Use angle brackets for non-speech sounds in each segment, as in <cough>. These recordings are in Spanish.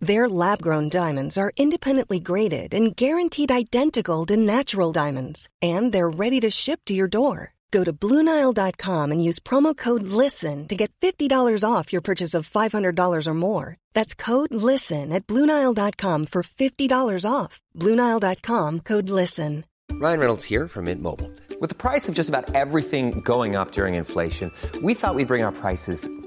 Their lab grown diamonds are independently graded and guaranteed identical to natural diamonds, and they're ready to ship to your door. Go to Bluenile.com and use promo code LISTEN to get $50 off your purchase of $500 or more. That's code LISTEN at Bluenile.com for $50 off. Bluenile.com code LISTEN. Ryan Reynolds here from Mint Mobile. With the price of just about everything going up during inflation, we thought we'd bring our prices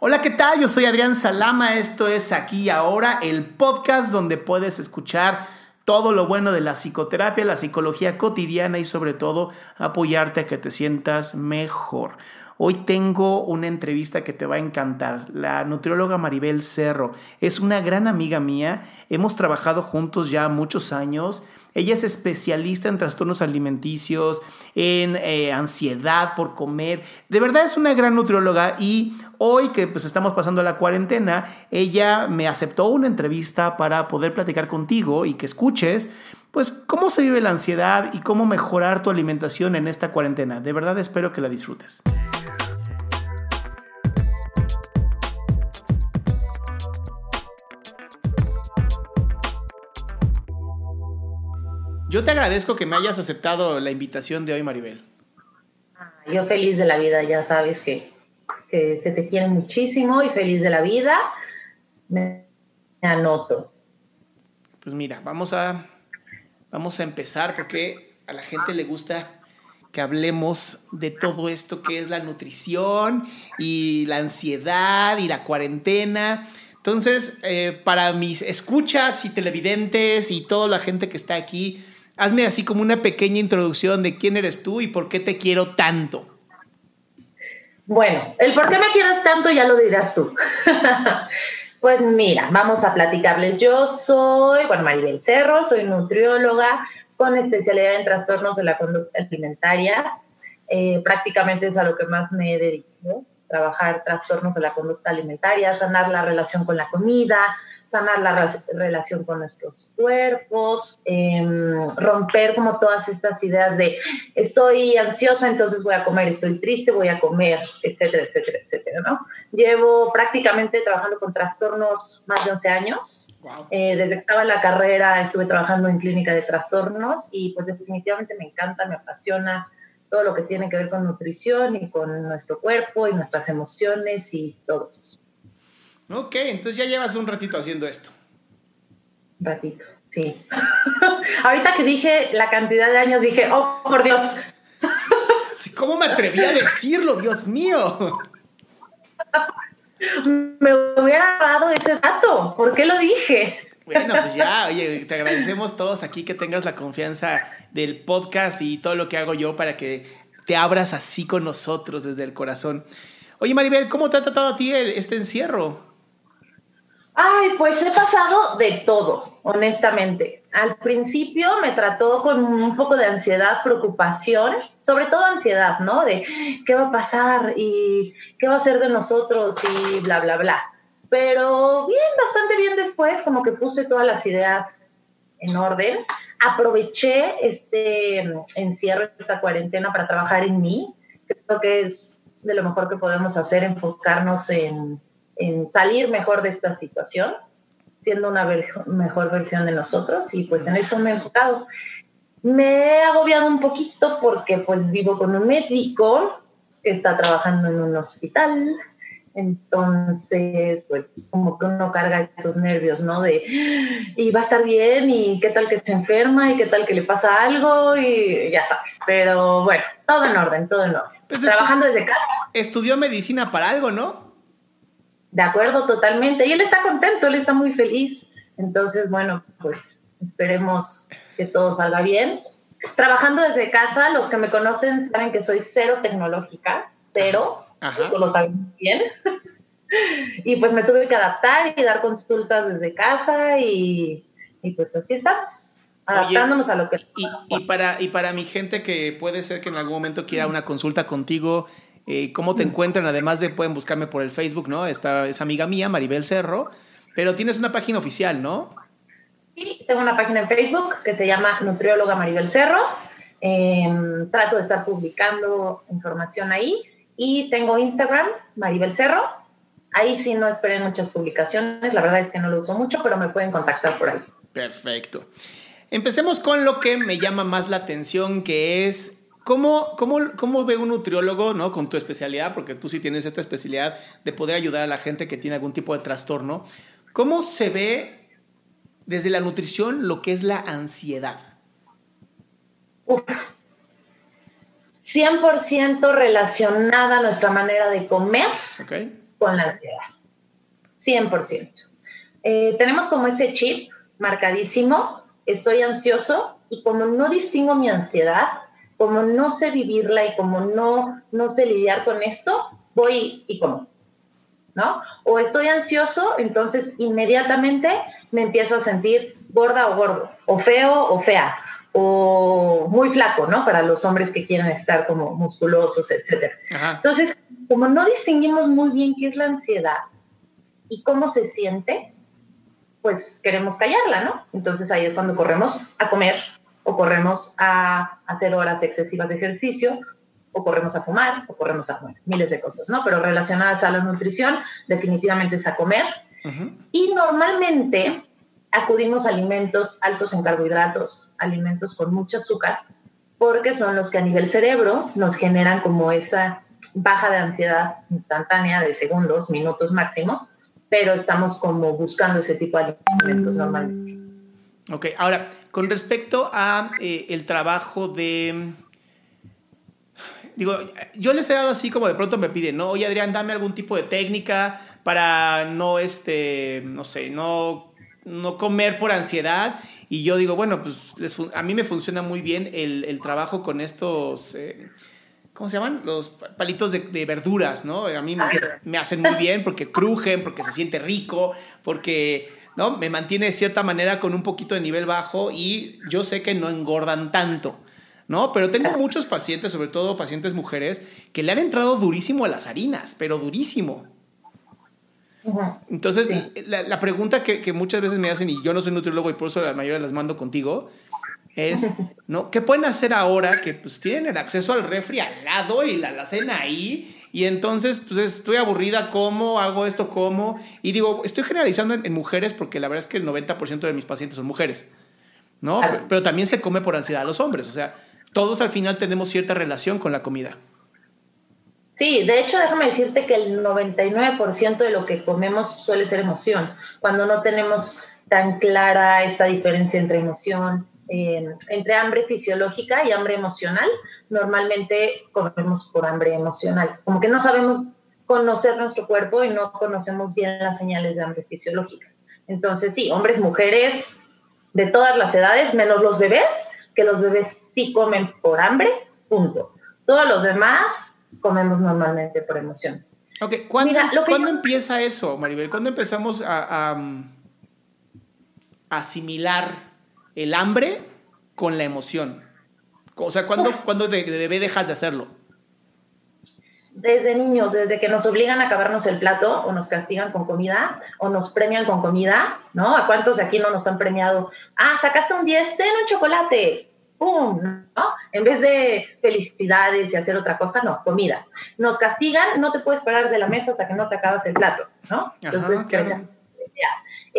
Hola, ¿qué tal? Yo soy Adrián Salama. Esto es Aquí y Ahora, el podcast donde puedes escuchar todo lo bueno de la psicoterapia, la psicología cotidiana y sobre todo apoyarte a que te sientas mejor. Hoy tengo una entrevista que te va a encantar. La nutrióloga Maribel Cerro es una gran amiga mía. Hemos trabajado juntos ya muchos años. Ella es especialista en trastornos alimenticios, en eh, ansiedad por comer. De verdad es una gran nutrióloga y hoy que pues estamos pasando la cuarentena, ella me aceptó una entrevista para poder platicar contigo y que escuches pues cómo se vive la ansiedad y cómo mejorar tu alimentación en esta cuarentena. De verdad espero que la disfrutes. Yo te agradezco que me hayas aceptado la invitación de hoy, Maribel. Yo feliz de la vida, ya sabes que, que se te quiere muchísimo y feliz de la vida. Me, me anoto. Pues mira, vamos a, vamos a empezar porque a la gente le gusta que hablemos de todo esto que es la nutrición y la ansiedad y la cuarentena. Entonces, eh, para mis escuchas y televidentes y toda la gente que está aquí, hazme así como una pequeña introducción de quién eres tú y por qué te quiero tanto. Bueno, el por qué me quieres tanto ya lo dirás tú. Pues mira, vamos a platicarles. Yo soy, bueno, Maribel Cerro, soy nutrióloga con especialidad en trastornos de la conducta alimentaria. Eh, prácticamente es a lo que más me he dedicado, trabajar trastornos de la conducta alimentaria, sanar la relación con la comida, sanar la relación con nuestros cuerpos, eh, romper como todas estas ideas de estoy ansiosa, entonces voy a comer, estoy triste, voy a comer, etcétera, etcétera, etcétera, ¿no? Llevo prácticamente trabajando con trastornos más de 11 años. Wow. Eh, desde que estaba en la carrera estuve trabajando en clínica de trastornos y pues definitivamente me encanta, me apasiona todo lo que tiene que ver con nutrición y con nuestro cuerpo y nuestras emociones y todo eso. Ok, entonces ya llevas un ratito haciendo esto. Ratito, sí. <laughs> Ahorita que dije la cantidad de años, dije, oh, por Dios. <laughs> ¿Cómo me atreví a decirlo, Dios mío? <laughs> Me hubiera dado ese dato. ¿Por qué lo dije? Bueno, pues ya, oye, te agradecemos todos aquí que tengas la confianza del podcast y todo lo que hago yo para que te abras así con nosotros desde el corazón. Oye, Maribel, ¿cómo te ha tratado a ti este encierro? Ay, pues he pasado de todo, honestamente. Al principio me trató con un poco de ansiedad, preocupación, sobre todo ansiedad, ¿no? De qué va a pasar y qué va a ser de nosotros y bla, bla, bla. Pero bien, bastante bien después, como que puse todas las ideas en orden. Aproveché este encierro, esta cuarentena para trabajar en mí. Creo que es de lo mejor que podemos hacer, enfocarnos en, en salir mejor de esta situación, siendo una mejor versión de nosotros y pues en eso me he enfocado. Me he agobiado un poquito porque pues vivo con un médico que está trabajando en un hospital, Entonces, pues como que uno carga esos nervios, ¿no? De, y va a estar bien, y qué tal que se enferma, y qué tal que le pasa algo, y ya sabes. Pero bueno, todo en orden, todo en orden. Pues Trabajando desde casa. Estudió medicina para algo, ¿no? De acuerdo, totalmente. Y él está contento, él está muy feliz. Entonces, bueno, pues esperemos que todo salga bien. Trabajando desde casa, los que me conocen saben que soy cero tecnológica, cero, lo saben bien. <laughs> y pues me tuve que adaptar y dar consultas desde casa y, pues así estamos. Adaptándonos a lo que... Y, para, y para mi gente que puede ser que en algún momento quiera una consulta contigo, eh, ¿cómo te encuentran? Además de pueden buscarme por el Facebook, ¿no? Esta es amiga mía, Maribel Cerro, pero tienes una página oficial, ¿no? Sí, tengo una página en Facebook que se llama Nutrióloga Maribel Cerro. Em, trato de estar publicando información ahí. Y tengo Instagram, Maribel Cerro. Ahí sí no esperen muchas publicaciones. La verdad es que no lo uso mucho, pero me pueden contactar por ahí. Perfecto. Empecemos con lo que me llama más la atención, que es cómo, cómo, cómo ve un nutriólogo ¿no? con tu especialidad, porque tú sí tienes esta especialidad de poder ayudar a la gente que tiene algún tipo de trastorno. ¿Cómo se ve desde la nutrición lo que es la ansiedad? 100% relacionada nuestra manera de comer con la ansiedad. 100%. Eh, tenemos como ese chip marcadísimo, estoy ansioso y como no distingo mi ansiedad, como no sé vivirla y como no, no sé lidiar con esto, voy y como. ¿No? O estoy ansioso, entonces inmediatamente me empiezo a sentir gorda o gordo, o feo o fea, o muy flaco, ¿no? Para los hombres que quieren estar como musculosos, etc. Entonces, como no distinguimos muy bien qué es la ansiedad y cómo se siente, pues queremos callarla, ¿no? Entonces ahí es cuando corremos a comer o corremos a hacer horas excesivas de ejercicio o corremos a fumar o corremos a miles de cosas, ¿no? Pero relacionadas a la nutrición, definitivamente es a comer y normalmente acudimos a alimentos altos en carbohidratos, alimentos con mucho azúcar, porque son los que a nivel cerebro nos generan como esa baja de ansiedad instantánea de segundos, minutos máximo, pero estamos como buscando ese tipo de alimentos normalmente. Ok, ahora, con respecto a eh, el trabajo de... Digo, yo les he dado así como de pronto me piden, ¿no? Oye, Adrián, dame algún tipo de técnica para no, este, no sé, no, no comer por ansiedad. Y yo digo, bueno, pues a mí me funciona muy bien el, trabajo con estos, eh, ¿cómo se llaman? Los palitos de, verduras, ¿no? A mí me, hacen muy bien porque crujen, porque se siente rico, porque ¿no? me mantiene de cierta manera con un poquito de nivel bajo y yo sé que no engordan tanto. ¿no? Pero tengo muchos pacientes, sobre todo pacientes mujeres, que le han entrado durísimo a las harinas, pero durísimo. Entonces, la, pregunta que, muchas veces me hacen, y yo no soy nutriólogo y por eso la mayoría las mando contigo, es, <laughs> ¿no? ¿Qué pueden hacer ahora que pues tienen el acceso al refri al lado y la, la cena ahí? Y entonces, pues estoy aburrida, ¿cómo? Hago esto, ¿cómo? Y digo, estoy generalizando en, mujeres porque la verdad es que el 90% de mis pacientes son mujeres, ¿no? pero, también se come por ansiedad a los hombres, o sea, todos al final tenemos cierta relación con la comida. Sí, de hecho, déjame decirte que el 99% de lo que comemos suele ser emoción. Cuando no tenemos tan clara esta diferencia entre emoción, entre hambre fisiológica y hambre emocional, normalmente comemos por hambre emocional. Como que no sabemos conocer nuestro cuerpo y no conocemos bien las señales de hambre fisiológica. Entonces, sí, hombres, mujeres, de todas las edades, menos los bebés, que los bebés sí comen por hambre, punto. Todos los demás comemos normalmente por emoción. Ok, ¿cuándo, empieza eso, Maribel? ¿Cuándo empezamos a, asimilar el hambre con la emoción? O sea, ¿cuándo, ¿cuándo de, bebé dejas de hacerlo? Desde niños, desde que nos obligan a acabarnos el plato o nos castigan con comida o nos premian con comida, ¿no? ¿A cuántos aquí no nos han premiado? Ah, sacaste un 10, ten un chocolate. ¡pum! ¿no? En vez de felicidades y hacer otra cosa, no, comida. Nos castigan, no te puedes parar de la mesa hasta que no te acabas el plato, ¿no? Entonces,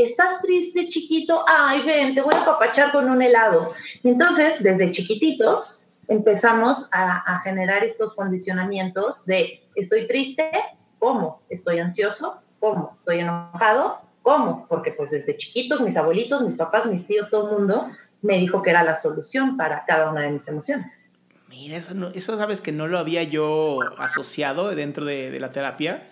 estás triste, chiquito, ay, ven, te voy a papachar con un helado. entonces, desde chiquititos, empezamos a, generar estos condicionamientos de estoy triste, ¿Cómo? ¿Estoy ansioso? ¿Cómo? ¿Estoy enojado? ¿Cómo? Porque pues desde chiquitos mis abuelitos, mis papás, mis tíos, todo el mundo me dijo que era la solución para cada una de mis emociones. Mira, eso, no, eso sabes que no lo había yo asociado dentro de, de la terapia.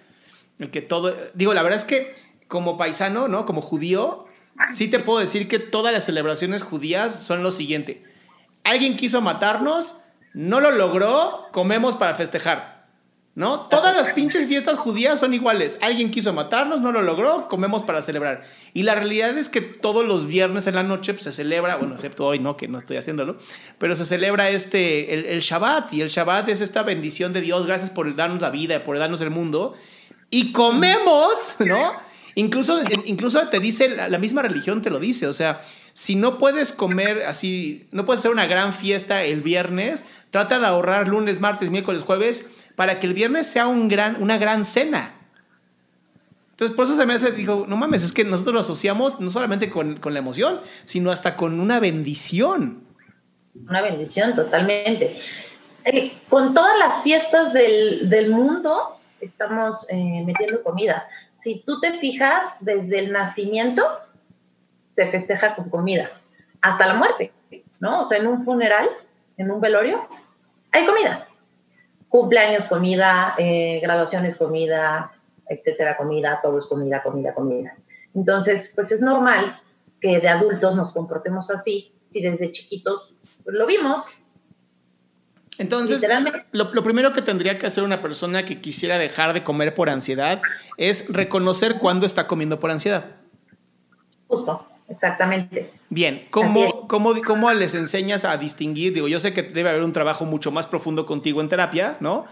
El que todo, digo, la verdad es que como paisano, ¿no? Como judío, sí te puedo decir que todas las celebraciones judías son lo siguiente. Alguien quiso matarnos, no lo logró, comemos para festejar. ¿No? Todas las pinches fiestas judías son iguales. Alguien quiso matarnos, no lo logró, comemos para celebrar. Y la realidad es que todos los viernes en la noche pues, se celebra, bueno, excepto hoy, ¿no? Que no estoy haciéndolo, pero se celebra este, el, el Shabbat. Y el Shabbat es esta bendición de Dios, gracias por darnos la vida, por darnos el mundo. Y comemos, ¿no? Incluso, incluso te dice, la misma religión te lo dice, o sea, si no puedes comer así, no puedes hacer una gran fiesta el viernes, trata de ahorrar lunes, martes, miércoles, jueves, para que el viernes sea un gran, una gran cena. Entonces, por eso se me hace, digo, no mames, es que nosotros lo asociamos no solamente con, con la emoción, sino hasta con una bendición. Una bendición, totalmente. Eh, con todas las fiestas del, del mundo, estamos eh, metiendo comida si tú te fijas, desde el nacimiento se festeja con comida, hasta la muerte, ¿no? O sea, en un funeral, en un velorio, hay comida. Cumpleaños, comida, eh, graduaciones, comida, etcétera, comida, todo es comida, comida, comida. Entonces, pues es normal que de adultos nos comportemos así, si desde chiquitos lo vimos, entonces, lo, primero que tendría que hacer una persona que quisiera dejar de comer por ansiedad es reconocer cuándo está comiendo por ansiedad. Justo, exactamente. Bien, ¿cómo, cómo, cómo les enseñas a distinguir? Digo, yo sé que debe haber un trabajo mucho más profundo contigo en terapia, ¿no?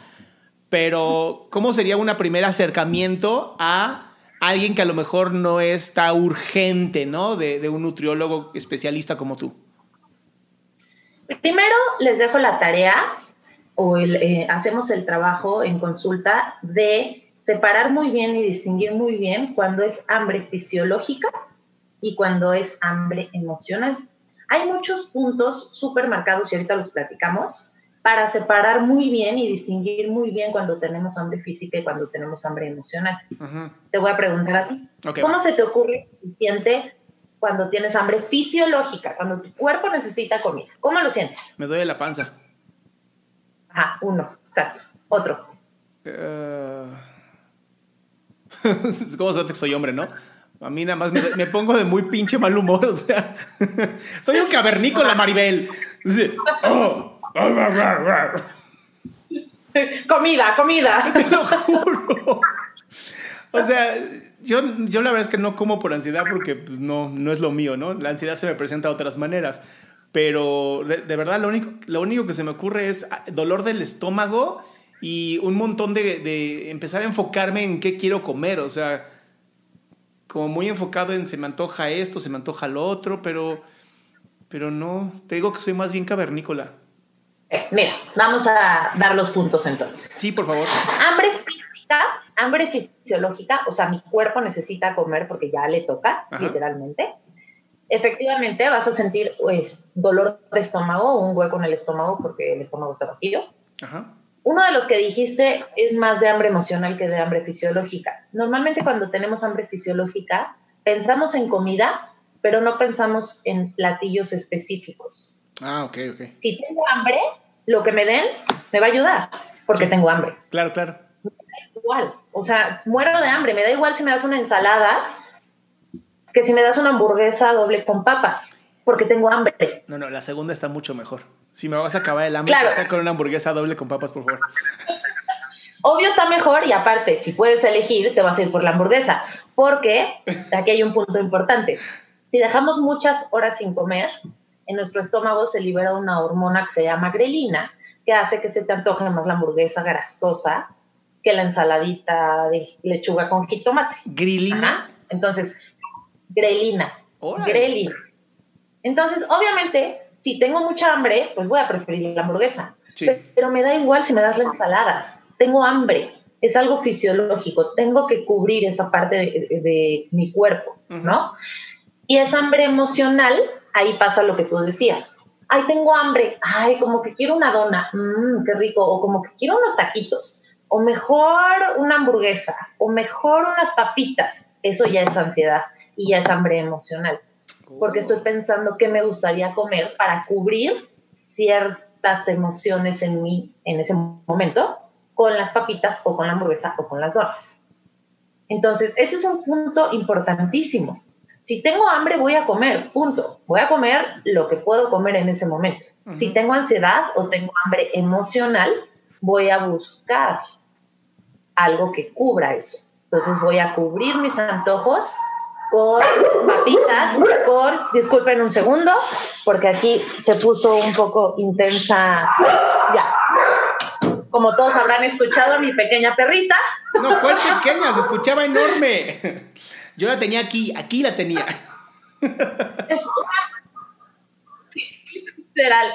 Pero, ¿cómo sería un primer acercamiento a alguien que a lo mejor no está urgente, ¿no? De, de un nutriólogo especialista como tú. Primero les dejo la tarea o eh, hacemos el trabajo en consulta de separar muy bien y distinguir muy bien cuando es hambre fisiológica y cuando es hambre emocional. Hay muchos puntos súper marcados y ahorita los platicamos para separar muy bien y distinguir muy bien cuando tenemos hambre física y cuando tenemos hambre emocional. Te voy a preguntar a ti, ¿cómo se te ocurre siente cuando tienes hambre fisiológica, cuando tu cuerpo necesita comida. ¿Cómo lo sientes? Me duele la panza. Ajá, uno, exacto. Otro. Uh... <laughs> ¿Cómo se que soy hombre, no? A mí nada más me, pongo de muy pinche mal humor, o sea, <laughs> soy un cavernícola, Maribel. <laughs> comida, comida. Te lo juro. O sea, yo, yo la verdad es que no como por ansiedad porque pues, no, no es lo mío, ¿no? La ansiedad se me presenta de otras maneras. Pero de, verdad lo único, lo único que se me ocurre es ah, dolor del estómago y un montón de, de empezar a enfocarme en qué quiero comer. O sea, como muy enfocado en se me antoja esto, se me antoja lo otro, pero, pero no, te digo que soy más bien cavernícola. Eh, mira, vamos a dar los puntos entonces. Sí, por favor. Hambre física hambre fisiológica, o sea, mi cuerpo necesita comer porque ya le toca, literalmente. Efectivamente, vas a sentir pues, dolor de estómago, un hueco en el estómago porque el estómago está vacío. Uno de los que dijiste es más de hambre emocional que de hambre fisiológica. Normalmente cuando tenemos hambre fisiológica, pensamos en comida, pero no pensamos en platillos específicos. Ah, ok, ok. Si tengo hambre, lo que me den me va a ayudar porque tengo hambre. Claro, claro igual. O sea, muero de hambre. Me da igual si me das una ensalada que si me das una hamburguesa doble con papas, porque tengo hambre. No, no, la segunda está mucho mejor. Si me vas a acabar el hambre, claro. con una hamburguesa doble con papas, por favor. <laughs> Obvio está mejor y aparte, si puedes elegir, te vas a ir por la hamburguesa, porque aquí hay un punto importante. Si dejamos muchas horas sin comer, en nuestro estómago se libera una hormona que se llama grelina, que hace que se te antoje más la hamburguesa grasosa que la ensaladita de lechuga con jitomate. ¿Grilina? Entonces, grelina. Grelina. Entonces, obviamente, si tengo mucha hambre, pues voy a preferir la hamburguesa. Pero, me da igual si me das la ensalada. Tengo hambre. Es algo fisiológico. Tengo que cubrir esa parte de, mi cuerpo, ¿no? Y esa hambre emocional, ahí pasa lo que tú decías. Ay, tengo hambre. Ay, como que quiero una dona. Mmm, qué rico. O como que quiero unos taquitos o mejor una hamburguesa, o mejor unas papitas. Eso ya es ansiedad y ya es hambre emocional. Porque estoy pensando qué me gustaría comer para cubrir ciertas emociones en mí en ese momento con las papitas o con la hamburguesa o con las donas. Entonces, ese es un punto importantísimo. Si tengo hambre, voy a comer, punto. Voy a comer lo que puedo comer en ese momento. Si tengo ansiedad o tengo hambre emocional, voy a buscar algo que cubra eso. Entonces voy a cubrir mis antojos con papitas, con, disculpen un segundo, porque aquí se puso un poco intensa, ya. Como todos habrán escuchado a mi pequeña perrita. No, ¿cuál pequeña? Se escuchaba enorme. Yo la tenía aquí, aquí la tenía. Es una, literal,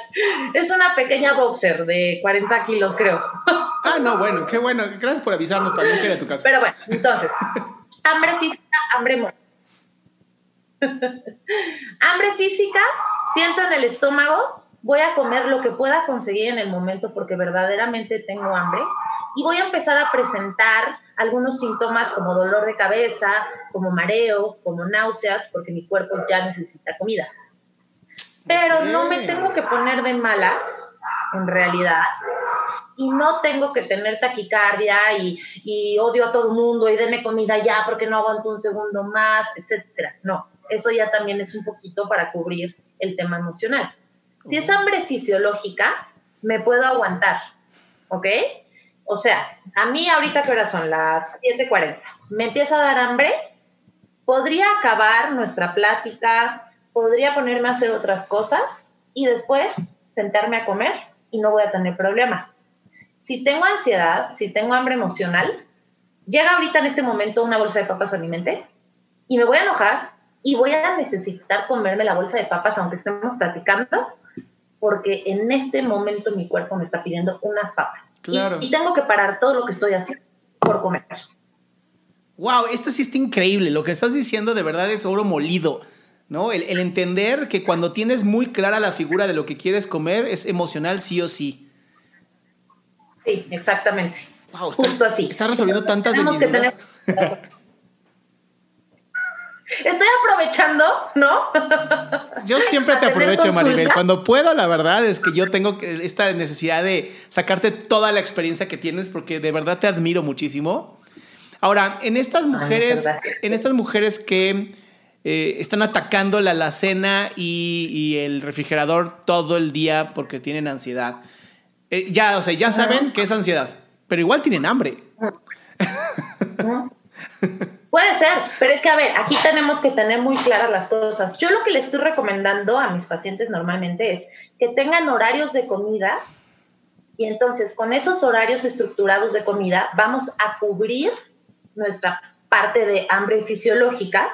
es una pequeña boxer de 40 kilos, creo. Ah, no, bueno, qué bueno. Gracias por avisarnos para no ir a tu casa. Pero bueno, entonces, hambre física, hambre emocional. hambre física, siento en el estómago, voy a comer lo que pueda conseguir en el momento porque verdaderamente tengo hambre y voy a empezar a presentar algunos síntomas como dolor de cabeza, como mareo, como náuseas, porque mi cuerpo ya necesita comida. Pero no me tengo que poner de malas, en realidad, y no tengo que tener taquicardia y, y odio a todo el mundo y deme comida ya porque no aguanto un segundo más, etcétera. No, eso ya también es un poquito para cubrir el tema emocional. Si es hambre fisiológica, me puedo aguantar, ¿ok? O sea, a mí ahorita que horas son las 7:40, me empieza a dar hambre, podría acabar nuestra plática, podría ponerme a hacer otras cosas y después sentarme a comer y no voy a tener problema. Si tengo ansiedad, si tengo hambre emocional, llega ahorita en este momento una bolsa de papas a mi mente y me voy a enojar y voy a necesitar comerme la bolsa de papas aunque estemos platicando porque en este momento mi cuerpo me está pidiendo unas papas. Y, tengo que parar todo lo que estoy haciendo por comer. Wow, esto sí está increíble. Lo que estás diciendo de verdad es oro molido. ¿No? El, entender que cuando tienes muy clara la figura de lo que quieres comer es emocional sí o sí. Sí, exactamente. Wow, Justo así. Está resolviendo tantas de mis dudas. <laughs> Estoy aprovechando, ¿no? Yo siempre te <laughs> aprovecho, Maribel. Cuando puedo, la verdad es que yo tengo esta necesidad de sacarte toda la experiencia que tienes porque de verdad te admiro muchísimo. Ahora, en estas mujeres, en estas mujeres que eh, están atacando la alacena y, y, el refrigerador todo el día porque tienen ansiedad. Eh, ya, o sea, ya saben que es ansiedad, pero igual tienen hambre. <laughs> Puede ser, pero es que a ver, aquí tenemos que tener muy claras las cosas. Yo lo que les estoy recomendando a mis pacientes normalmente es que tengan horarios de comida y entonces con esos horarios estructurados de comida vamos a cubrir nuestra parte de hambre fisiológica.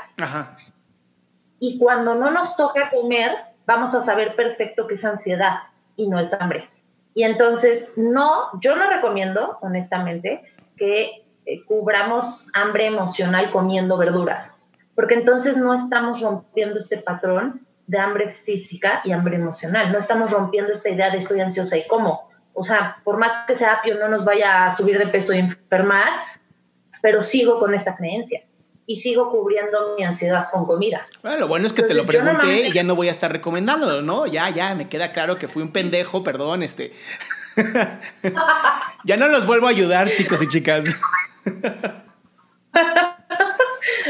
Y cuando no nos toca comer, vamos a saber perfecto que es ansiedad y no es hambre. Y entonces, no, yo no recomiendo, honestamente, que eh, cubramos hambre emocional comiendo verdura, porque entonces no estamos rompiendo este patrón de hambre física y hambre emocional, no estamos rompiendo esta idea de estoy ansiosa y cómo. O sea, por más que sea apio no nos vaya a subir de peso y enfermar, pero sigo con esta creencia y sigo cubriendo mi ansiedad con comida. Bueno, lo bueno es que te lo pregunté y ya no voy a estar recomendándolo, ¿no? Ya, ya, me queda claro que fui un pendejo, perdón, este. <laughs> ya no los vuelvo a ayudar, chicos y chicas. <laughs>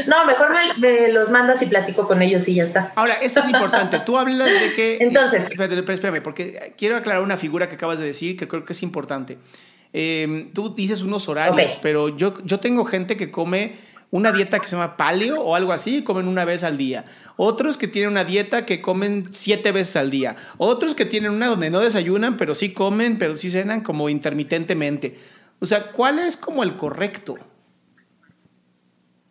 No, mejor me, los mandas y platico con ellos y ya está. Ahora, esto es importante. Tú hablas de que. Entonces. Espérame, espérame, porque quiero aclarar una figura que acabas de decir que creo que es importante. Em, tú dices unos horarios, pero yo, yo tengo gente que come una dieta que se llama paleo o algo así, comen una vez al día. Otros que tienen una dieta que comen siete veces al día. Otros que tienen una donde no desayunan, pero sí comen, pero sí cenan como intermitentemente. O sea, ¿cuál es como el correcto?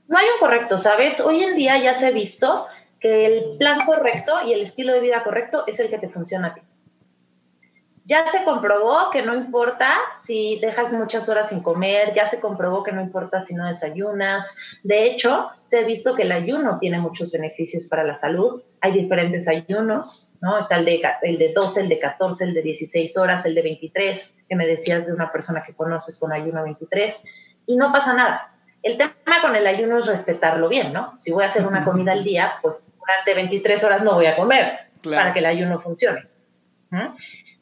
No hay un correcto, ¿sabes? Hoy en día ya se ha visto que el plan correcto y el estilo de vida correcto es el que te funciona a ti. Ya se comprobó que no importa si dejas muchas horas sin comer, ya se comprobó que no importa si no desayunas. De hecho, se ha visto que el ayuno tiene muchos beneficios para la salud. Hay diferentes ayunos, ¿no? Está el de, el de 12, el de 14, el de 16 horas, el de 23, que me decías de una persona que conoces con ayuno 23, y no pasa nada. El tema con el ayuno es respetarlo bien, ¿no? Si voy a hacer una comida al día, pues durante 23 horas no voy a comer para que el ayuno funcione.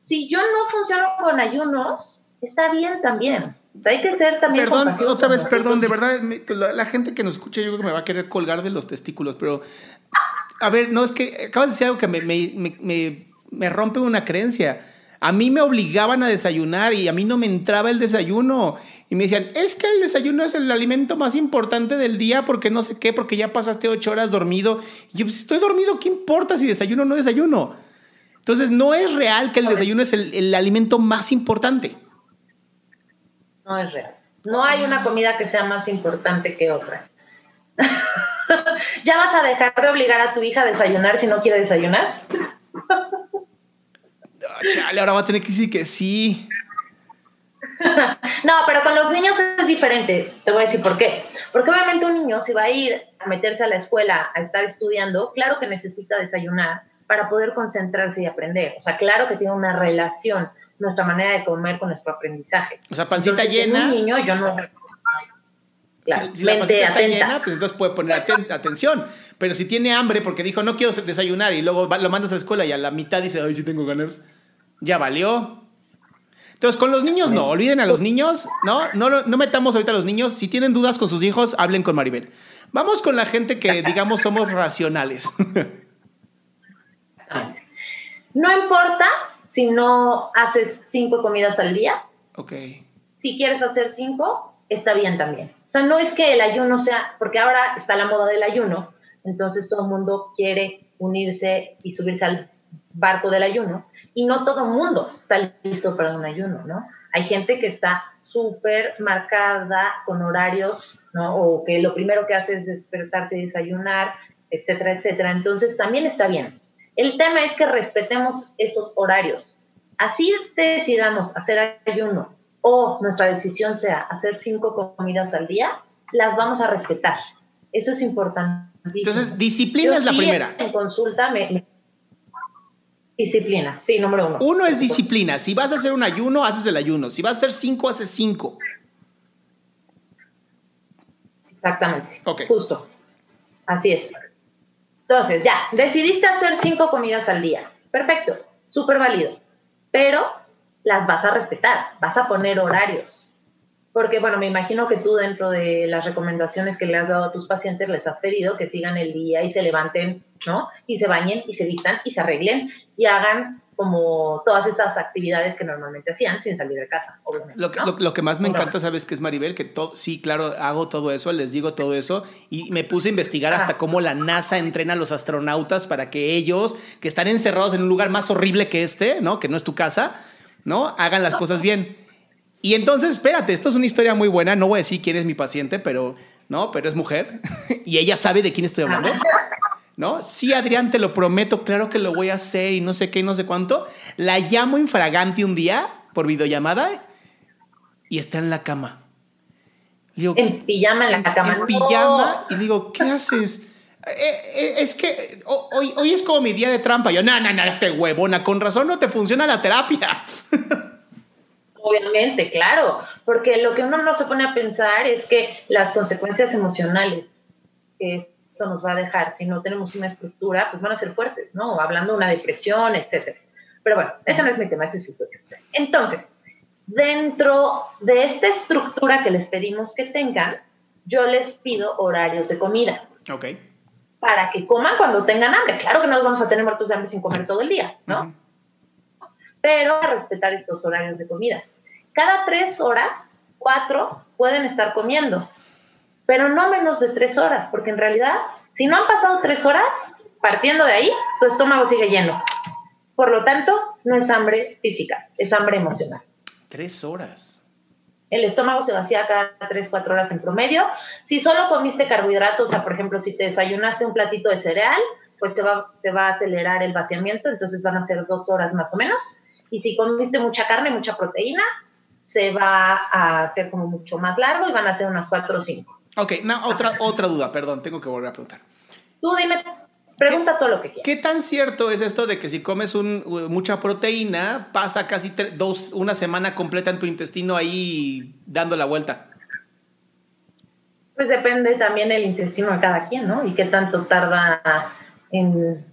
Si yo no funciono con ayunos, está bien también. hay que ser también. Perdón, otra vez, perdón, de verdad, la, gente que nos escucha, yo creo que me va a querer colgar de los testículos, pero. A ver, no, es que acabas de decir algo que me, me, me rompe una creencia. A mí me obligaban a desayunar y a mí no me entraba el desayuno. Y me decían, es que el desayuno es el alimento más importante del día porque no sé qué, porque ya pasaste ocho horas dormido. Y yo, pues estoy dormido, ¿qué importa si desayuno o no desayuno? Entonces, no es real que el desayuno es el, alimento más importante. No es real. No hay una comida que sea más importante que otra. <laughs> ¿Ya vas a dejar de obligar a tu hija a desayunar si no quiere desayunar? Ah, chale, ahora va a tener que decir que sí. <laughs> no, pero con los niños es diferente. Te voy a decir por qué. Porque obviamente un niño, si va a ir a meterse a la escuela a estar estudiando, claro que necesita desayunar para poder concentrarse y aprender. O sea, claro que tiene una relación nuestra manera de comer con nuestro aprendizaje. O sea, pancita llena. Un niño, yo no. si, la pancita está llena, pues entonces puede poner atención. Pero si tiene hambre porque dijo no quiero desayunar y luego lo mandas a la escuela y a la mitad dice, ay, sí tengo ganas, ya valió. Entonces, con los niños no, olviden a los niños, ¿no? No, no metamos ahorita a los niños. Si tienen dudas con sus hijos, hablen con Maribel. Vamos con la gente que, digamos, somos racionales. <laughs> No importa si no haces cinco comidas al día. Ok. Si quieres hacer cinco, está bien también. O sea, no es que el ayuno sea, porque ahora está la moda del ayuno, entonces todo el mundo quiere unirse y subirse al barco del ayuno, y no todo el mundo está listo para un ayuno, ¿no? Hay gente que está súper marcada con horarios, ¿no? O que lo primero que hace es despertarse y desayunar, etcétera, etcétera. Entonces también está bien. El tema es que respetemos esos horarios. Así decidamos hacer ayuno o nuestra decisión sea hacer cinco comidas al día, las vamos a respetar. Eso es importante. Entonces, disciplina es la primera. En consulta me, Disciplina, sí, número uno. Uno es disciplina. Si vas a hacer un ayuno, haces el ayuno. Si vas a hacer cinco, haces cinco. Exactamente. Ok. Justo. Así es. Entonces, ya, decidiste hacer cinco comidas al día. Perfecto, súper válido. Pero las vas a respetar, vas a poner horarios. Porque, bueno, me imagino que tú dentro de las recomendaciones que le has dado a tus pacientes les has pedido que sigan el día y se levanten, ¿no? Y se bañen y se vistan y se arreglen y hagan como todas estas actividades que normalmente hacían sin salir de casa, obviamente. Lo que, lo, que más me encanta, ¿sabes qué es Maribel? Que todo, sí, claro, hago todo eso, les digo todo eso y me puse a investigar hasta ah. cómo la NASA entrena a los astronautas para que ellos, que están encerrados en un lugar más horrible que este, ¿no? Que no es tu casa, ¿no? Hagan las cosas bien. Y entonces, espérate, esto es una historia muy buena, no voy a decir quién es mi paciente, pero, ¿no? Pero es mujer <laughs> y ella sabe de quién estoy hablando. <laughs> ¿no? Sí, Adrián, te lo prometo, claro que lo voy a hacer y no sé qué y no sé cuánto. La llamo infragante un día por videollamada y está en la cama. en pijama en la cama. En pijama y le digo, ¿qué haces? Eh, eh, es que hoy, hoy es como mi día de trampa. Yo, no, no, no, este huevona, con razón no te funciona la terapia. Obviamente, claro, porque lo que uno no se pone a pensar es que las consecuencias emocionales es esto nos va a dejar si no tenemos una estructura, pues van a ser fuertes, ¿no? Hablando de una depresión, etcétera. Pero bueno, ese no es mi tema, ese es el Entonces, dentro de esta estructura que les pedimos que tengan, yo les pido horarios de comida. Ok. Para que coman cuando tengan hambre. Claro que no los vamos a tener muertos de hambre sin comer todo el día, ¿no? Pero a respetar estos horarios de comida. Cada tres horas, cuatro pueden estar comiendo pero no menos de tres horas, porque en realidad, si no han pasado tres horas, partiendo de ahí, tu estómago sigue lleno. Por lo tanto, no es hambre física, es hambre emocional. Tres horas. El estómago se vacía cada tres, cuatro horas en promedio. Si solo comiste carbohidratos, o sea, por ejemplo, si te desayunaste un platito de cereal, pues se va, se va a acelerar el vaciamiento, entonces van a ser dos horas más o menos. Y si comiste mucha carne, mucha proteína, se va a hacer como mucho más largo y van a ser unas 4 o 5. Ok, no, otra, otra duda, perdón, tengo que volver a preguntar. Tú dime, pregunta todo lo que quieras. ¿Qué tan cierto es esto de que si comes un, mucha proteína, pasa casi dos, una semana completa en tu intestino ahí dando la vuelta? Pues depende también el intestino de cada quien, ¿no? Y qué tanto tarda en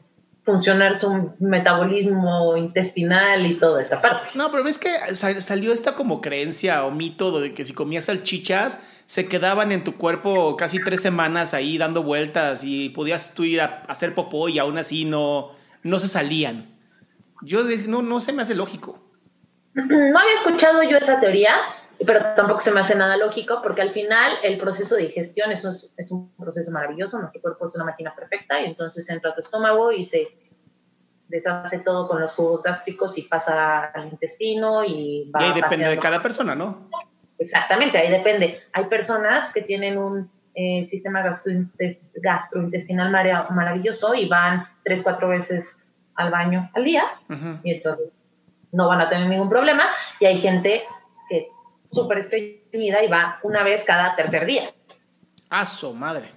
funcionar su metabolismo intestinal y toda esta parte. No, pero ves que salió esta como creencia o mito de que si comías salchichas se quedaban en tu cuerpo casi tres semanas ahí dando vueltas y podías tú ir a hacer popó y aún así no, no se salían. Yo no, no se me hace lógico. No había escuchado yo esa teoría, pero tampoco se me hace nada lógico porque al final el proceso de digestión es un, es un proceso maravilloso, nuestro cuerpo es una máquina perfecta y entonces entra a tu estómago y se deshace todo con los jugos gástricos y pasa al intestino y va. Y ahí depende de cada persona, ¿no? Exactamente, ahí depende. Hay personas que tienen un eh, sistema gastrointestinal maravilloso y van tres, cuatro veces al baño al día y entonces no van a tener ningún problema. Y hay gente que súper estreñida y va una vez cada tercer día. ¡Ah, su madre!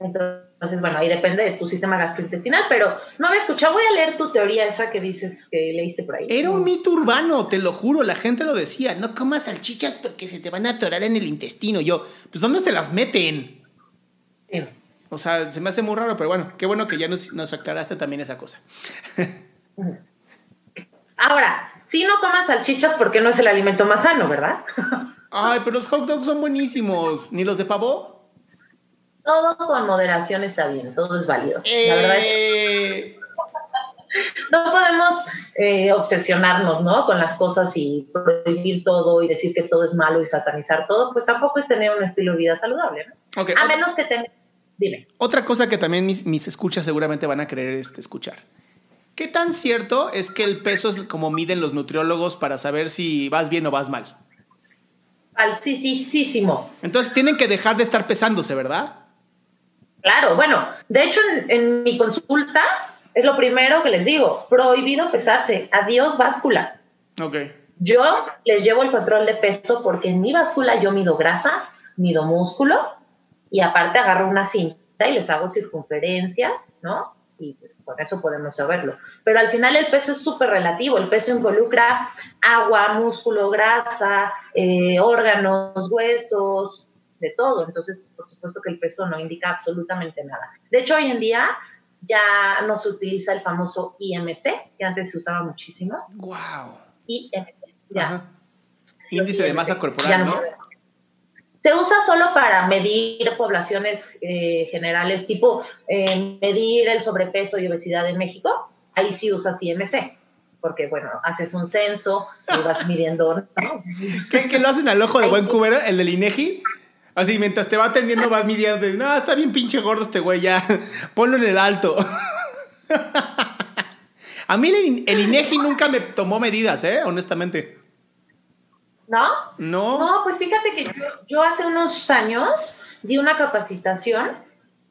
Entonces, bueno, ahí depende de tu sistema gastrointestinal, pero no había escuchado. Voy a leer tu teoría esa que dices que leíste por ahí. Era un mito urbano, te lo juro, la gente lo decía. No comas salchichas porque se te van a atorar en el intestino. Yo, pues, ¿dónde se las meten? O sea, se me hace muy raro, pero bueno, qué bueno que ya nos, nos aclaraste también esa cosa. Ahora, si no comas salchichas porque no es el alimento más sano, ¿verdad? Ay, pero los hot dogs son buenísimos. ¿Ni los de pavo? Todo con moderación está bien, todo es válido. La verdad es que eh. <laughs> no podemos eh, obsesionarnos, ¿no? Con las cosas y prohibir todo y decir que todo es malo y satanizar todo, pues tampoco es tener un estilo de vida saludable, ¿no? a menos que tengas... Dime. Otra cosa que también mis, mis escuchas seguramente van a querer este, escuchar. ¿Qué tan cierto es que el peso es como miden los nutriólogos para saber si vas bien o vas mal? Altísimo. Entonces tienen que dejar de estar pesándose, ¿verdad? Claro, bueno, de hecho en, mi consulta es lo primero que les digo, prohibido pesarse, adiós báscula. Ok. Yo les llevo el control de peso porque en mi báscula yo mido grasa, mido músculo y aparte agarro una cinta y les hago circunferencias, ¿no? Y con eso podemos saberlo. Pero al final el peso es súper relativo, el peso involucra agua, músculo, grasa, eh, órganos, huesos, de todo. Entonces, por supuesto que el peso no indica absolutamente nada. De hecho, hoy en día ya no se utiliza el famoso IMC, que antes se usaba muchísimo. ¡Wow! IMC, ya. Índice de masa corporal, ¿no? Se, usa solo para medir poblaciones eh, generales, tipo eh, medir el sobrepeso y obesidad en México. Ahí sí usas IMC porque bueno, haces un censo y vas <laughs> midiendo. ¿Qué, lo hacen al ojo de buen cubero, el del INEGI? Así, mientras te va atendiendo, vas midiendo. No, está bien pinche gordo este güey, ya. <laughs> Ponlo en el alto. <laughs> A mí el, INEGI nunca me tomó medidas, ¿eh? Honestamente. ¿No? No. No, pues fíjate que yo, hace unos años di una capacitación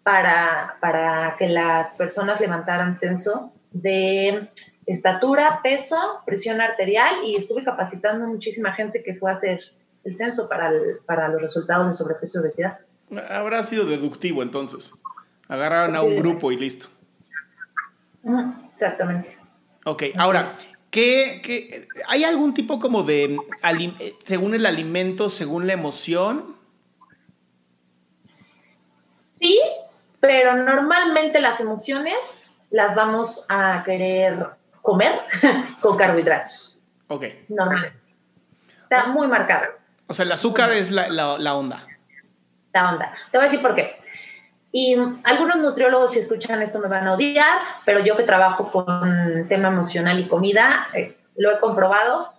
para, para que las personas levantaran censo de estatura, peso, presión arterial y estuve capacitando a muchísima gente que fue a hacer el censo para, para los resultados de sobrepeso y obesidad. Habrá sido deductivo entonces. Agarraron a un grupo y listo. Exactamente. Ok, ahora, ¿qué, hay algún tipo como de, según el alimento, según la emoción? Sí, pero normalmente las emociones las vamos a querer comer <laughs> con carbohidratos. Ok. Normalmente. Está muy marcado. O sea, el azúcar es la, la, onda. La onda. Te voy a decir por qué. Y algunos nutriólogos, si escuchan esto, me van a odiar, pero yo que trabajo con tema emocional y comida, eh, lo he comprobado.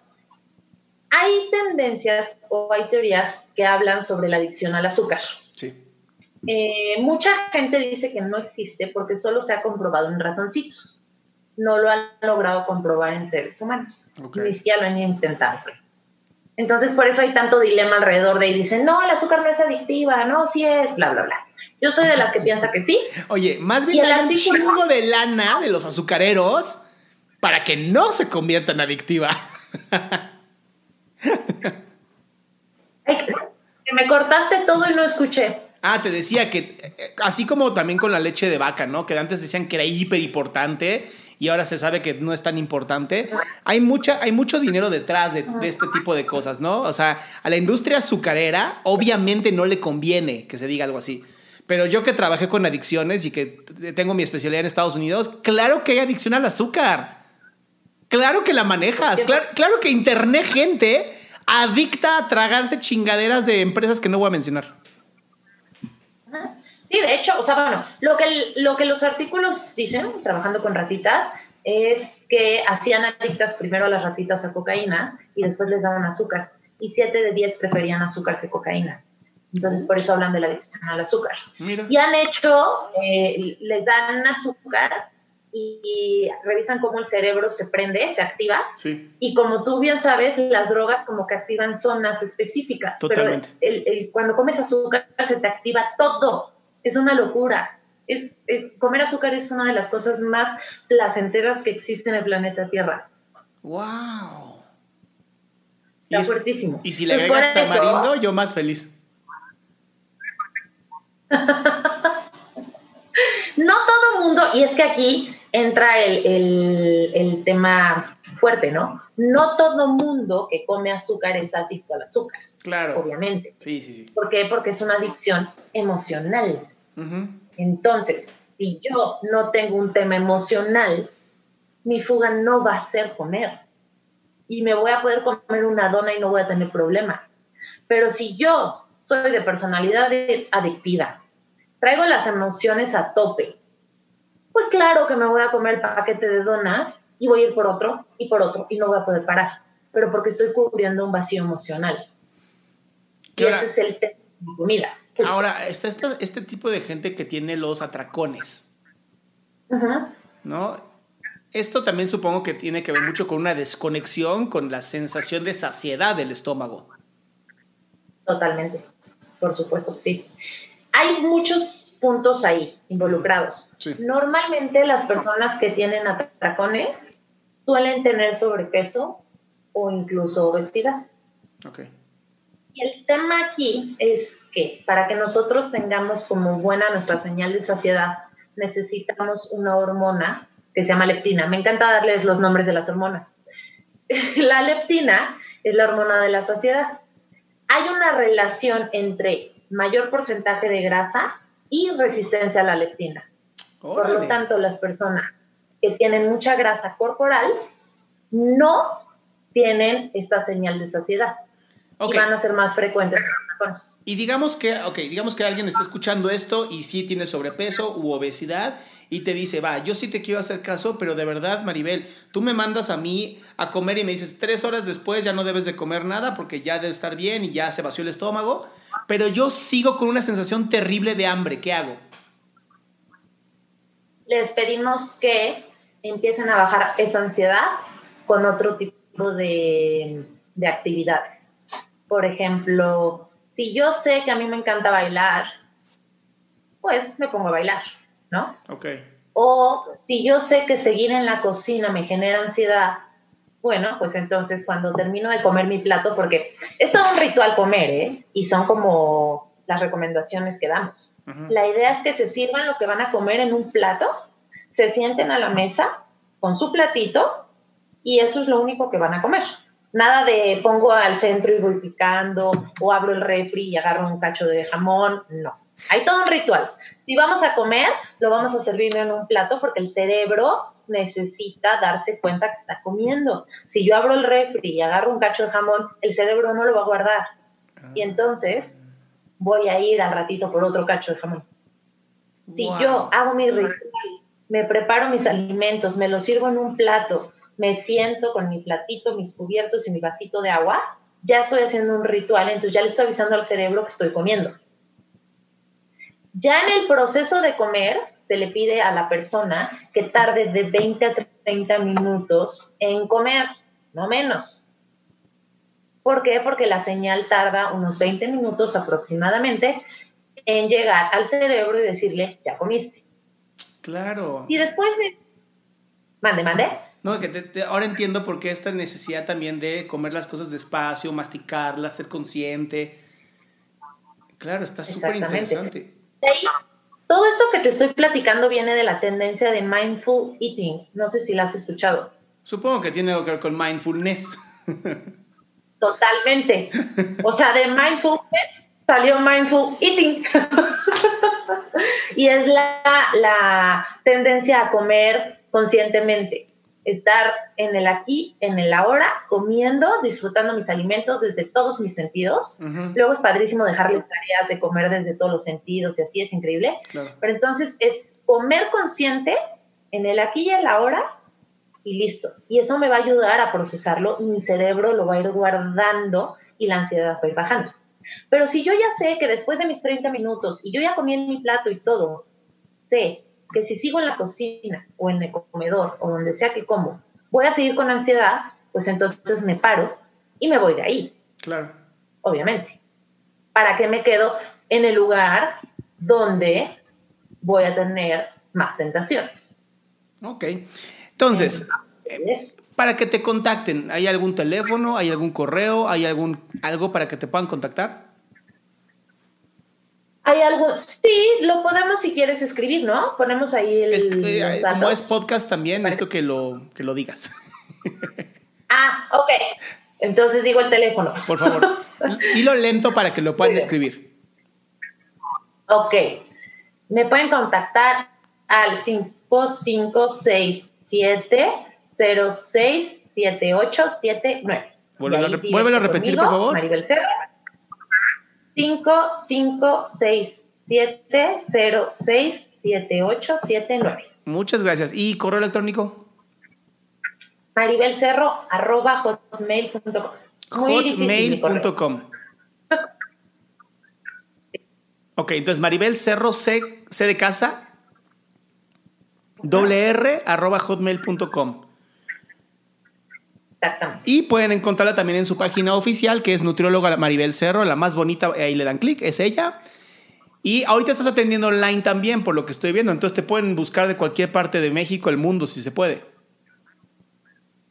Hay tendencias o hay teorías que hablan sobre la adicción al azúcar. Sí. Eh, mucha gente dice que no existe porque solo se ha comprobado en ratoncitos. No lo han logrado comprobar en seres humanos. Ni siquiera lo han intentado. Entonces, por eso hay tanto dilema alrededor de y dicen, no, el azúcar no es adictiva, no, sí es, bla, bla, bla. Yo soy de las que piensa que sí. Oye, más bien hay un chingo de lana de los azucareros para que no se convierta en adictiva. que me cortaste todo y no escuché. Ah, te decía que eh, así como también con la leche de vaca, ¿no? Que antes decían que era hiper importante y ahora se sabe que no es tan importante. Hay, mucha, hay mucho dinero detrás de, de, este tipo de cosas, ¿no? O sea, a la industria azucarera obviamente no le conviene que se diga algo así. Pero yo que trabajé con adicciones y que tengo mi especialidad en Estados Unidos, claro que hay adicción al azúcar. Claro que la manejas. Claro, claro que internet gente adicta a tragarse chingaderas de empresas que no voy a mencionar. Sí, de hecho, o sea, bueno, lo que, lo que los artículos dicen, trabajando con ratitas, es que hacían adictas primero a las ratitas a cocaína y después les daban azúcar. Y 7 de 10 preferían azúcar que cocaína. Entonces, por eso hablan de la adicción al azúcar. Y han hecho, eh, les dan azúcar y, revisan cómo el cerebro se prende, se activa. Y como tú bien sabes, las drogas como que activan zonas específicas. Totalmente. Pero el, cuando comes azúcar se te activa todo. Es una locura. Es, es, comer azúcar es una de las cosas más placenteras que existe en el planeta Tierra. ¡Wow! Está fuertísimo. Y si le agregas tamarindo, yo más feliz. <laughs> no todo mundo, y es que aquí entra el, tema fuerte, ¿no? No todo mundo que come azúcar es adicto al azúcar. Claro. Obviamente. Sí, sí, sí. ¿Por qué? Porque es una adicción emocional. Entonces, si yo no tengo un tema emocional, mi fuga no va a ser comer. Y me voy a poder comer una dona y no voy a tener problema. Pero si yo soy de personalidad adictiva, traigo las emociones a tope, pues claro que me voy a comer el paquete de donas y voy a ir por otro y por otro y no voy a poder parar, pero porque estoy cubriendo un vacío emocional. Y ese es el tema de comida. Ahora, está este, este, tipo de gente que tiene los atracones, ¿no? Esto también supongo que tiene que ver mucho con una desconexión con la sensación de saciedad del estómago. Totalmente, por supuesto que sí hay muchos puntos ahí involucrados. Normalmente las personas que tienen atracones suelen tener sobrepeso o incluso obesidad. Okay. Y el tema aquí es que para que nosotros tengamos como buena nuestra señal de saciedad, necesitamos una hormona que se llama leptina. Me encanta darles los nombres de las hormonas. <laughs> la leptina es la hormona de la saciedad. Hay una relación entre mayor porcentaje de grasa y resistencia a la leptina. Por lo tanto, las personas que tienen mucha grasa corporal no tienen esta señal de saciedad y van a ser más frecuentes. Y digamos que, ok, digamos que alguien está escuchando esto y sí tiene sobrepeso u obesidad y te dice, va, yo sí te quiero hacer caso, pero de verdad, Maribel, tú me mandas a mí a comer y me dices, tres horas después ya no debes de comer nada porque ya debe estar bien y ya se vació el estómago pero yo sigo con una sensación terrible de hambre. ¿Qué hago? Les pedimos que empiecen a bajar esa ansiedad con otro tipo de, de actividades. Por ejemplo, si yo sé que a mí me encanta bailar, pues me pongo a bailar, ¿no? Ok. O si yo sé que seguir en la cocina me genera ansiedad, bueno, pues entonces cuando termino de comer mi plato, porque es todo un ritual comer, ¿eh? Y son como las recomendaciones que damos. La idea es que se sirvan lo que van a comer en un plato, se sienten a la mesa con su platito y eso es lo único que van a comer. Nada de pongo al centro y voy picando o abro el refri y agarro un cacho de jamón, no. Hay todo un ritual. Si vamos a comer, lo vamos a servir en un plato porque el cerebro necesita darse cuenta que está comiendo. Si yo abro el refri y agarro un cacho de jamón, el cerebro no lo va a guardar. Y ah. entonces voy a ir al ratito por otro cacho de jamón. Si yo hago mi ritual, me preparo mis alimentos, me los sirvo en un plato, me siento con mi platito, mis cubiertos y mi vasito de agua, ya estoy haciendo un ritual, entonces ya le estoy avisando al cerebro que estoy comiendo. Ya en el proceso de comer, se le pide a la persona que tarde de 20 a 30 minutos en comer, no menos. ¿Por qué? Porque la señal tarda unos 20 minutos aproximadamente en llegar al cerebro y decirle, ya comiste. Claro. Si después de... Mande, mande. No, que te- te- ahora entiendo por qué esta necesidad también de comer las cosas despacio, masticarlas, ser consciente. Claro, está súper interesante. De ahí, todo esto que te estoy platicando viene de la tendencia de mindful eating. No sé si la has escuchado. Supongo que tiene algo que ver con mindfulness. <laughs> Totalmente. O sea, de mindfulness salió mindful eating. <laughs> y es la, la tendencia a comer conscientemente. Estar en el aquí, en el ahora, comiendo, disfrutando mis alimentos desde todos mis sentidos. Ujú. Luego es padrísimo dejarles tareas de comer desde todos los sentidos y así es increíble. Claro. Pero entonces es comer consciente en el aquí y el ahora y listo. Y eso me va a ayudar a procesarlo y mi cerebro lo va a ir guardando y la ansiedad va a ir bajando. Pero si yo ya sé que después de mis 30 minutos y yo ya comí en mi plato y todo, sé que si sigo en la cocina o en el comedor o donde sea que como, voy a seguir con ansiedad, pues entonces me paro y me voy de ahí Claro. obviamente. ¿Para qué me quedo en el lugar donde voy a tener más tentaciones? Ok. Entonces, Eso. para que te contacten, ¿hay algún teléfono? ¿Hay algún correo? ¿Hay algún algo para que te puedan contactar? ¿Hay algo? Sí, lo podemos si quieres escribir, ¿no? Ponemos ahí el. Es eh, como es podcast también, Vale. esto que lo, que lo digas. <laughs> Ah, ok. Entonces digo el teléfono. Por favor. <laughs> Hilo lento para que lo puedan escribir. Ok. Me pueden contactar al 5567 067879. Vuélvelo Y a repetir, por favor. Maribel Cerro. 5567 067879. Muchas gracias. ¿Y correo electrónico? Maribel Cerro, arroba hotmail.com. Hotmail.com. Ok, entonces Maribel Cerro C, C de casa, doble R, arroba hotmail.com. Exactamente. Y pueden encontrarla también en su página oficial, que es nutrióloga Maribel Cerro, la más bonita, ahí le dan clic, es ella. Y ahorita estás atendiendo online también, por lo que estoy viendo, entonces te pueden buscar de cualquier parte de México, el mundo, si se puede.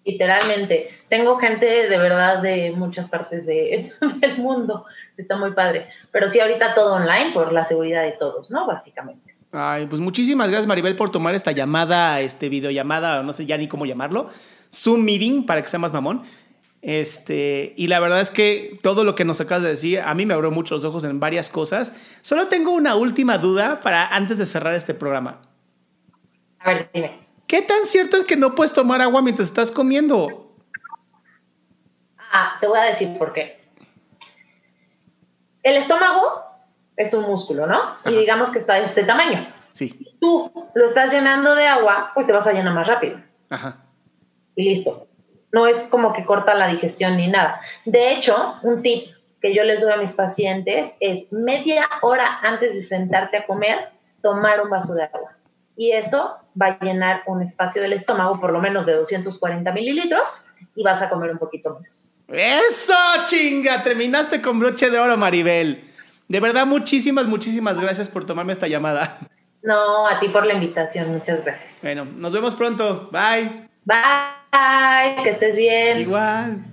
Literalmente. Tengo gente de verdad de muchas partes de- <laughs> del mundo. Está muy padre. Pero sí, ahorita todo online por la seguridad de todos, ¿no? Básicamente. Ay, pues muchísimas gracias Maribel por tomar esta llamada, este videollamada, no sé ya ni cómo llamarlo, Zoom meeting para que sea más mamón. Este, y la verdad es que todo lo que nos acabas de decir a mí me abrió mucho los ojos en varias cosas. Solo tengo una última duda para antes de cerrar este programa. A ver, dime. ¿Qué tan cierto es que no puedes tomar agua mientras estás comiendo? Ah, te voy a decir por qué. El estómago es un músculo, ¿no? Y digamos que está de este tamaño. Sí. Tú lo estás llenando de agua, pues te vas a llenar más rápido. Ajá. Y listo. No es como que corta la digestión ni nada. De hecho, un tip que yo les doy a mis pacientes es media hora antes de sentarte a comer, tomar un vaso de agua. Y eso va a llenar un espacio del estómago, por lo menos de 240 mililitros, y vas a comer un poquito menos. Eso, chinga, terminaste con broche de oro, Maribel. De verdad, muchísimas, muchísimas gracias por tomarme esta llamada. No, a ti por la invitación, muchas gracias. Bueno, nos vemos pronto. Bye. Bye, que estés bien. Igual.